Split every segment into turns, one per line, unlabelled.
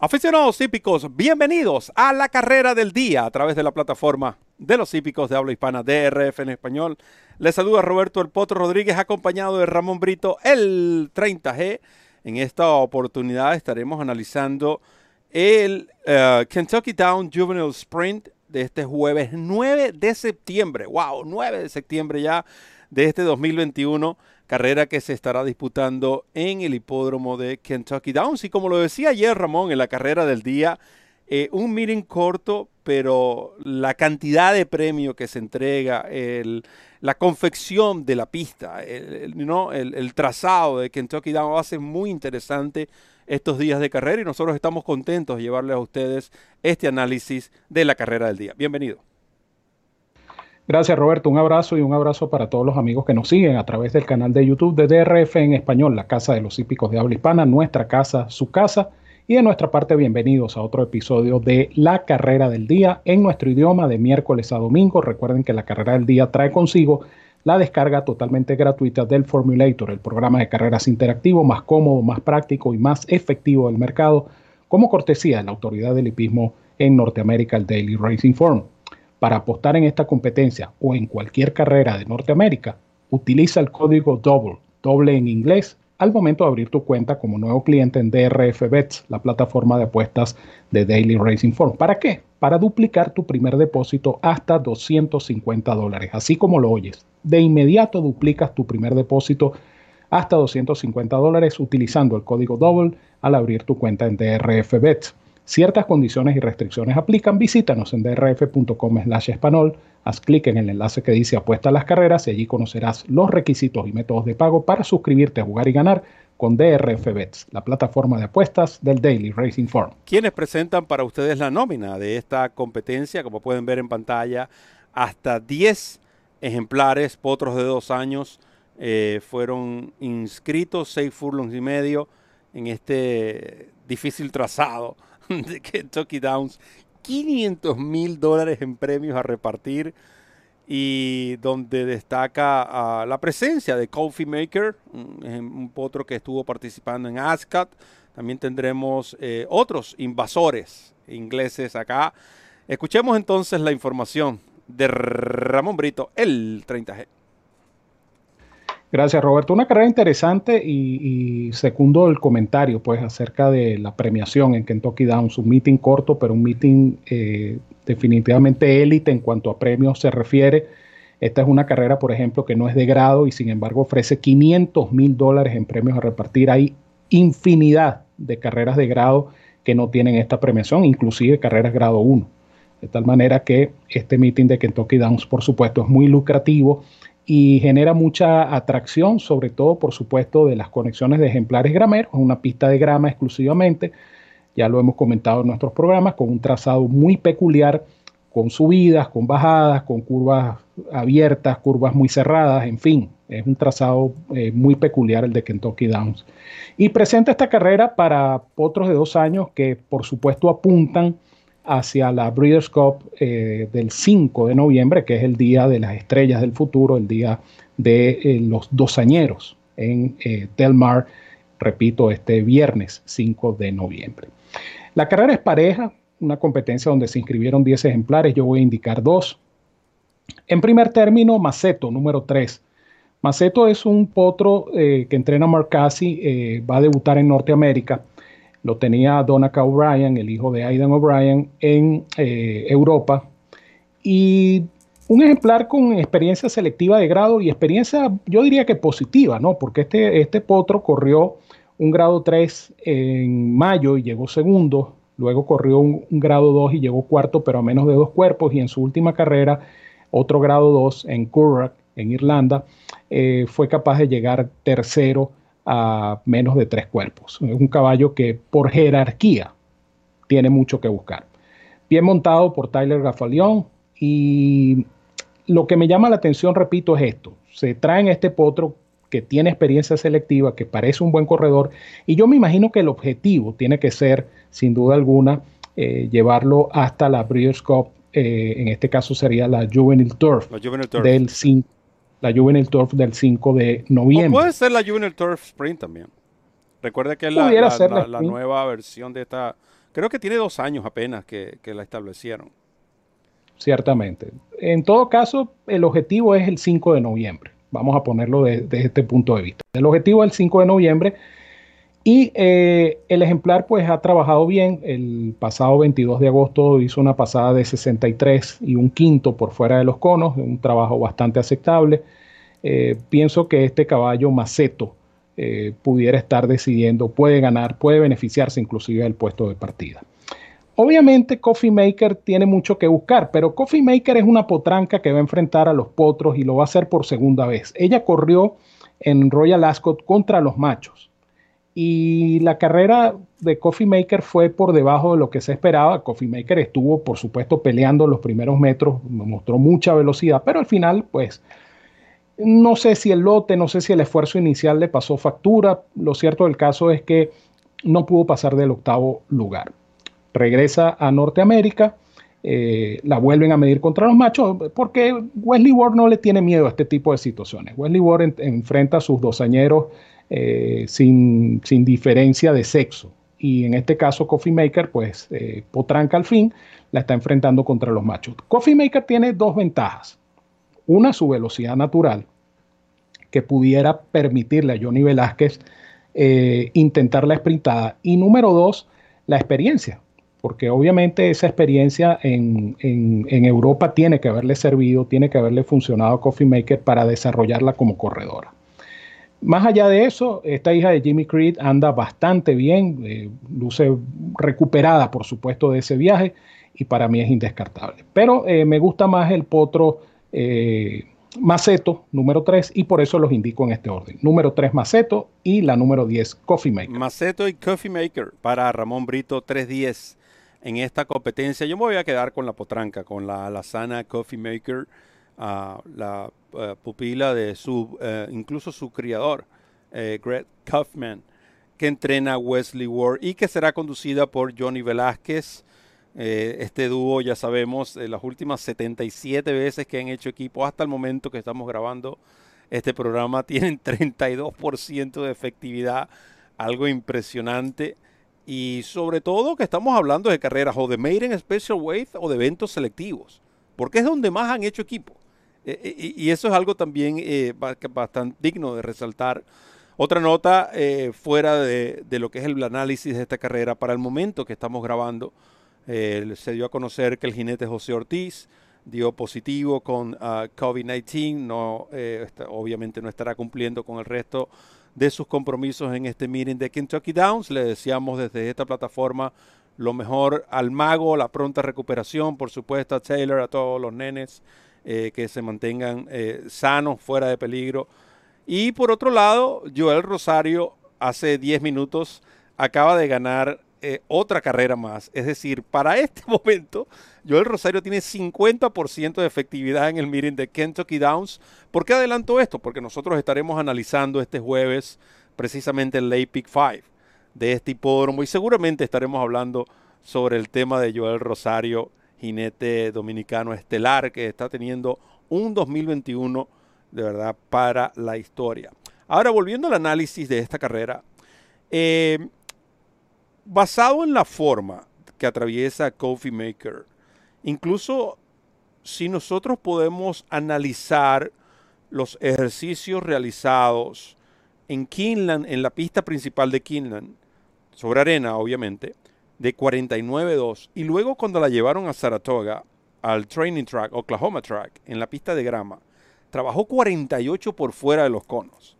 Aficionados hípicos, bienvenidos a la carrera del día a través de la plataforma de los hípicos de habla hispana DRF en español. Les saluda Roberto El Potro Rodríguez acompañado de Ramón Brito, el 30G. En esta oportunidad estaremos analizando el eh, Kentucky Down Juvenile Sprint de este jueves 9 de septiembre. ¡Wow! 9 de septiembre ya de este 2021 carrera que se estará disputando en el hipódromo de Kentucky Downs. Y como lo decía ayer Ramón en la carrera del día, eh, un meeting corto, pero la cantidad de premio que se entrega, el, la confección de la pista, el, el, trazado de Kentucky Downs ser muy interesante estos días de carrera y nosotros estamos contentos de llevarles a ustedes este análisis de la carrera del día. Bienvenido.
Gracias Roberto, un abrazo y un abrazo para todos los amigos que nos siguen a través del canal de YouTube de DRF en español, la Casa de los Hípicos de Habla Hispana, nuestra casa, su casa. Y de nuestra parte, bienvenidos a otro episodio de La Carrera del Día en nuestro idioma de miércoles a domingo. Recuerden que la Carrera del Día trae consigo la descarga totalmente gratuita del Formulator, el programa de carreras interactivo más cómodo, más práctico y más efectivo del mercado, como cortesía de la autoridad del hipismo en Norteamérica, el Daily Racing Form. Para apostar en esta competencia o en cualquier carrera de Norteamérica, utiliza el código DOUBLE, doble en inglés, al momento de abrir tu cuenta como nuevo cliente en DRF Bets, la plataforma de apuestas de Daily Racing Form. ¿Para qué? Para duplicar tu primer depósito hasta 250 dólares, así como lo oyes. De inmediato duplicas tu primer depósito hasta 250 dólares utilizando el código DOUBLE al abrir tu cuenta en DRF Bets. Ciertas condiciones y restricciones aplican. Visítanos en drf.com slash español. Haz clic en el enlace que dice apuesta a las carreras y allí conocerás los requisitos y métodos de pago para suscribirte a jugar y ganar con DRF Bets, la plataforma de apuestas del Daily Racing Form.
¿Quiénes presentan para ustedes la nómina de esta competencia? Como pueden ver en pantalla, hasta 10 ejemplares, potros de dos años, eh, fueron inscritos, 6 furlongs y medio en este difícil trazado de Kentucky Downs. 500 mil dólares en premios a repartir y donde destaca la presencia de Coffee Maker, un, potro que estuvo participando en ASCAT. También tendremos eh, otros invasores ingleses acá. Escuchemos entonces la información de Ramón Brito, el 30G.
Gracias, Roberto. Una carrera interesante y, segundo el comentario pues acerca de la premiación en Kentucky Downs, un meeting corto, pero un meeting eh, definitivamente élite en cuanto a premios se refiere. Esta es una carrera, por ejemplo, que no es de grado y sin embargo ofrece 500 mil dólares en premios a repartir. Hay infinidad de carreras de grado que no tienen esta premiación, inclusive carreras grado 1. De tal manera que este meeting de Kentucky Downs, por supuesto, es muy lucrativo y genera mucha atracción, sobre todo, por supuesto, de las conexiones de ejemplares grameros, una pista de grama exclusivamente, ya lo hemos comentado en nuestros programas, con un trazado muy peculiar, con subidas, con bajadas, con curvas abiertas, curvas muy cerradas, en fin, es un trazado eh, muy peculiar el de Kentucky Downs. Y presenta esta carrera para potros de dos años que, por supuesto, apuntan hacia la Breeders' Cup eh, del 5 de noviembre, que es el día de las estrellas del futuro, el día de eh, los dosañeros en eh, Del Mar, repito, este viernes 5 de noviembre. La carrera es pareja, una competencia donde se inscribieron 10 ejemplares, yo voy a indicar dos. En primer término, Maceto, número 3. Maceto es un potro que entrena Mark Cassie, va a debutar en Norteamérica lo tenía Donaca O'Brien, el hijo de Aidan O'Brien, en eh, Europa. Y un ejemplar con experiencia selectiva de grado y experiencia, yo diría que positiva, ¿no? Porque este, este potro corrió un grado 3 en mayo y llegó segundo, luego corrió un, grado 2 y llegó cuarto, pero a menos de dos cuerpos, y en su última carrera, otro grado 2 en Curragh, en Irlanda, eh, fue capaz de llegar tercero a menos de tres cuerpos. Es un caballo que por jerarquía tiene mucho que buscar. Bien montado por Tyler Gafalión y lo que me llama la atención, repito, es esto. Se traen este potro que tiene experiencia selectiva, que parece un buen corredor, y yo me imagino que el objetivo tiene que ser, sin duda alguna, eh, llevarlo hasta la Breeders' Cup, eh, en este caso sería la Juvenile Turf, la Juvenile Turf. del 5 la Juvenile Turf del 5 de noviembre.
puede ser la Juvenile Turf Sprint también. Recuerda que es la, nueva versión de esta creo que tiene dos años apenas que, la establecieron.
Ciertamente. En todo caso, el objetivo es el 5 de noviembre. Vamos a ponerlo desde este punto de vista. El objetivo es el 5 de noviembre y eh, el ejemplar pues ha trabajado bien. El pasado 22 de agosto hizo una pasada de 63 y un quinto por fuera de los conos, un trabajo bastante aceptable. Eh, pienso que este caballo Maceto eh, pudiera estar decidiendo, puede ganar, puede beneficiarse inclusive del puesto de partida. Obviamente Coffee Maker tiene mucho que buscar, pero Coffee Maker es una potranca que va a enfrentar a los potros y lo va a hacer por segunda vez. Ella corrió en Royal Ascot contra los machos y la carrera de Coffee Maker fue por debajo de lo que se esperaba. Coffee Maker estuvo, por supuesto, peleando los primeros metros, mostró mucha velocidad, pero al final, pues, no sé si el lote, no sé si el esfuerzo inicial le pasó factura. Lo cierto del caso es que no pudo pasar del octavo lugar. Regresa a Norteamérica, eh, la vuelven a medir contra los machos, porque Wesley Ward no le tiene miedo a este tipo de situaciones. Wesley Ward enfrenta a sus dosañeros eh, sin, diferencia de sexo. Y en este caso, Coffee Maker, pues eh, potranca al fin, la está enfrentando contra los machos. Coffee Maker tiene dos ventajas. Una, su velocidad natural, que pudiera permitirle a Johnny Velázquez eh, intentar la sprintada. Y número dos, la experiencia, porque obviamente esa experiencia en, en, Europa tiene que haberle servido, tiene que haberle funcionado a Coffee Maker para desarrollarla como corredora. Más allá de eso, esta hija de Jimmy Creed anda bastante bien, eh, luce recuperada, por supuesto, de ese viaje y para mí es indescartable. Pero eh, me gusta más el potro eh, Maceto, número 3, y por eso los indico en este orden. Número 3 Maceto y la número 10 Coffee Maker.
Maceto y Coffee Maker para Ramón Brito 310 en esta competencia. Yo me voy a quedar con la potranca, con la alazana Coffee Maker la eh, pupila de su, eh, incluso su criador, eh, Greg Kaufman, que entrena a Wesley Ward y que será conducida por Johnny Velázquez. este dúo, ya sabemos, las últimas 77 veces que han hecho equipo hasta el momento que estamos grabando este programa, tienen 32% de efectividad, algo impresionante. Y sobre todo que estamos hablando de carreras o de Maiden Special Weight o de eventos selectivos, porque es donde más han hecho equipo. Eh, eh, y eso es algo también eh, bastante digno de resaltar. Otra nota fuera de, lo que es el análisis de esta carrera, para el momento que estamos grabando, se dio a conocer que el jinete José Ortiz dio positivo con ah, COVID-19, no, obviamente no estará cumpliendo con el resto de sus compromisos en este meeting de Kentucky Downs. Le deseamos desde esta plataforma lo mejor al mago, la pronta recuperación, por supuesto a Taylor, a todos los nenes eh, que se mantengan eh, sanos, fuera de peligro. Y por otro lado, Joel Rosario hace 10 minutos acaba de ganar eh, otra carrera más. Es decir, para este momento, Joel Rosario tiene 50% de efectividad en el meeting de Kentucky Downs. ¿Por qué adelanto esto? Porque nosotros estaremos analizando este jueves precisamente el Late Pick 5 de este hipódromo y seguramente estaremos hablando sobre el tema de Joel Rosario jinete dominicano estelar que está teniendo un 2021 de verdad para la historia. Ahora, volviendo al análisis de esta carrera, eh, basado en la forma que atraviesa Coffee Maker, incluso si nosotros podemos analizar los ejercicios realizados en Kinland, en la pista principal de Kinland, sobre arena obviamente, de 49-2 y luego cuando la llevaron a Saratoga, al training track, Oklahoma track, en la pista de grama, trabajó 48 por fuera de los conos.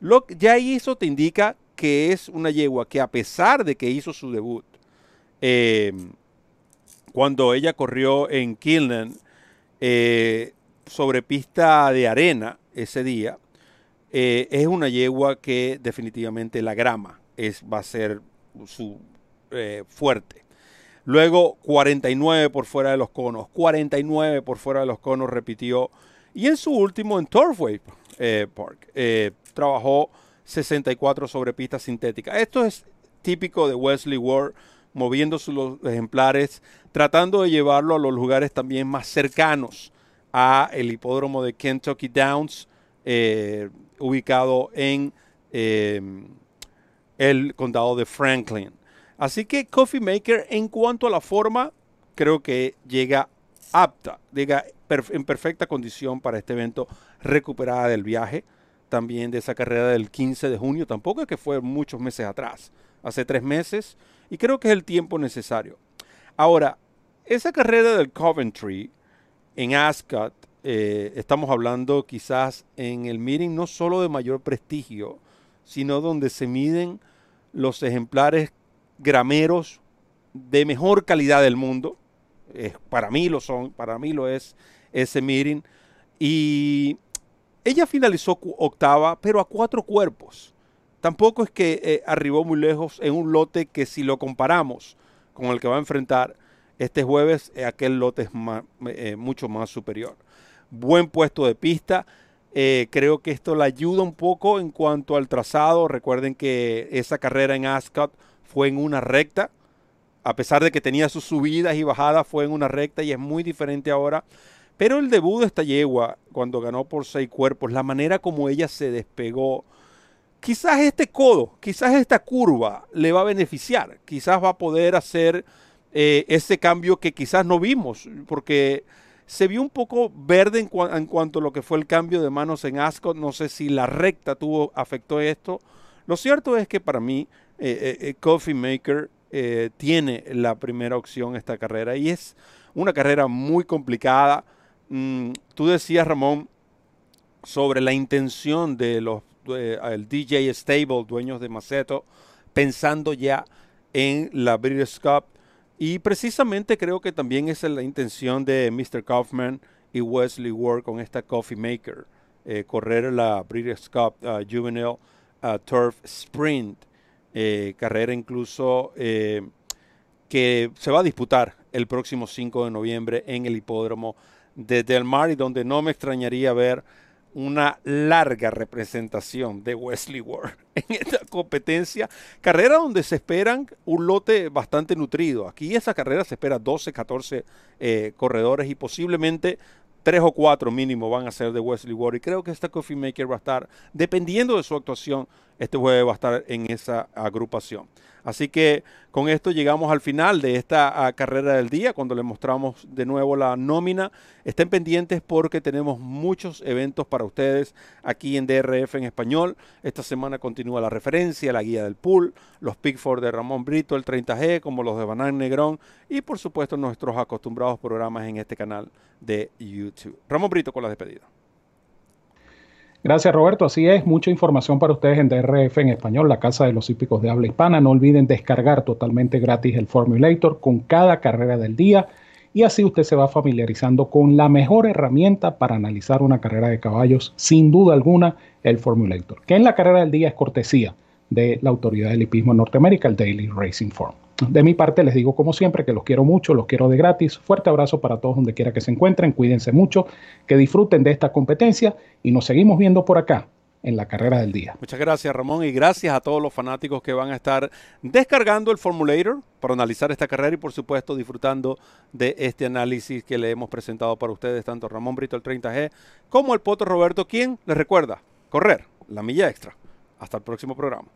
Lo, ya eso te indica que es una yegua que a pesar de que hizo su debut, em, cuando ella corrió en Killen eh, sobre pista de arena ese día, eh, es una yegua que definitivamente la grama es, va a ser su eh, fuerte. Luego 49 por fuera de los conos, 49 por fuera de los conos repitió. Y en su último en Turfway eh, Park eh, trabajó 64 sobre pistas sintéticas. Esto es típico de Wesley Ward, moviendo sus ejemplares, tratando de llevarlo a los lugares también más cercanos a el hipódromo de Kentucky Downs, ubicado en el condado de Franklin. Así que Coffee Maker en cuanto a la forma, creo que llega apta, llega en perfecta condición para este evento, recuperada del viaje, también de esa carrera del 15 de junio, tampoco es que fue muchos meses atrás, hace tres meses, y creo que es el tiempo necesario. Ahora, esa carrera del Coventry en Ascot, eh, estamos hablando quizás en el meeting no solo de mayor prestigio, sino donde se miden los ejemplares grameros de mejor calidad del mundo. para mí lo son, para mí lo es ese meeting. Y ella finalizó octava, pero a cuatro cuerpos. Tampoco es que eh, arribó muy lejos en un lote que si lo comparamos con el que va a enfrentar este jueves, eh, aquel lote es eh, mucho más superior. Buen puesto de pista. creo que esto le ayuda un poco en cuanto al trazado. Recuerden que esa carrera en Ascot fue en una recta. A pesar de que tenía sus subidas y bajadas, fue en una recta y es muy diferente ahora. Pero el debut de esta yegua, cuando ganó por seis cuerpos, la manera como ella se despegó, quizás este codo, quizás esta curva le va a beneficiar, quizás va a poder hacer eh, ese cambio que quizás no vimos, porque se vio un poco verde en, cuanto a lo que fue el cambio de manos en Ascot. No sé si la recta tuvo, afectó esto. Lo cierto es que para mí eh, eh, Coffee Maker tiene la primera opción esta carrera y es una carrera muy complicada. Mm, tú decías, Ramón, sobre la intención de los el DJ Stable, dueños de Maceto, pensando ya en la British Cup. Y precisamente creo que también es la intención de Mr. Kaufman y Wesley Ward con esta Coffee Maker, eh, correr la British Cup uh, Juvenile uh, Turf Sprint, eh, carrera incluso eh, que se va a disputar el próximo 5 de noviembre en el hipódromo de Del Mar y donde no me extrañaría ver una larga representación de Wesley Ward en esta competencia. Carrera donde se esperan un lote bastante nutrido. Aquí esa carrera se espera 12, 14 eh, corredores y posiblemente tres o cuatro mínimo van a ser de Wesley Ward. Y creo que esta Coffee Maker va a estar, dependiendo de su actuación, este jueves va a estar en esa agrupación. Así que con esto llegamos al final de esta ah, carrera del día, cuando les mostramos de nuevo la nómina. Estén pendientes porque tenemos muchos eventos para ustedes aquí en DRF en español. Esta semana continúa la referencia, la guía del pool, los Pickford de Ramón Brito, el 30G, como los de Banán Negrón y por supuesto nuestros acostumbrados programas en este canal de YouTube. Ramón Brito con la despedida.
Gracias Roberto, así es, mucha información para ustedes en DRF en español, la casa de los hípicos de habla hispana. No olviden descargar totalmente gratis el Formulator con cada carrera del día y así usted se va familiarizando con la mejor herramienta para analizar una carrera de caballos, sin duda alguna, el Formulator, que en la carrera del día es cortesía de la autoridad del hipismo en Norteamérica, el Daily Racing Form. De mi parte les digo como siempre que los quiero mucho, los quiero de gratis. Fuerte abrazo para todos donde quiera que se encuentren, cuídense mucho, que disfruten de esta competencia y nos seguimos viendo por acá en la carrera del día.
Muchas gracias Ramón y gracias a todos los fanáticos que van a estar descargando el Formulator para analizar esta carrera y por supuesto disfrutando de este análisis que le hemos presentado para ustedes, tanto Ramón Brito el 30G como el Poto Roberto, quien les recuerda correr la milla extra. Hasta el próximo programa.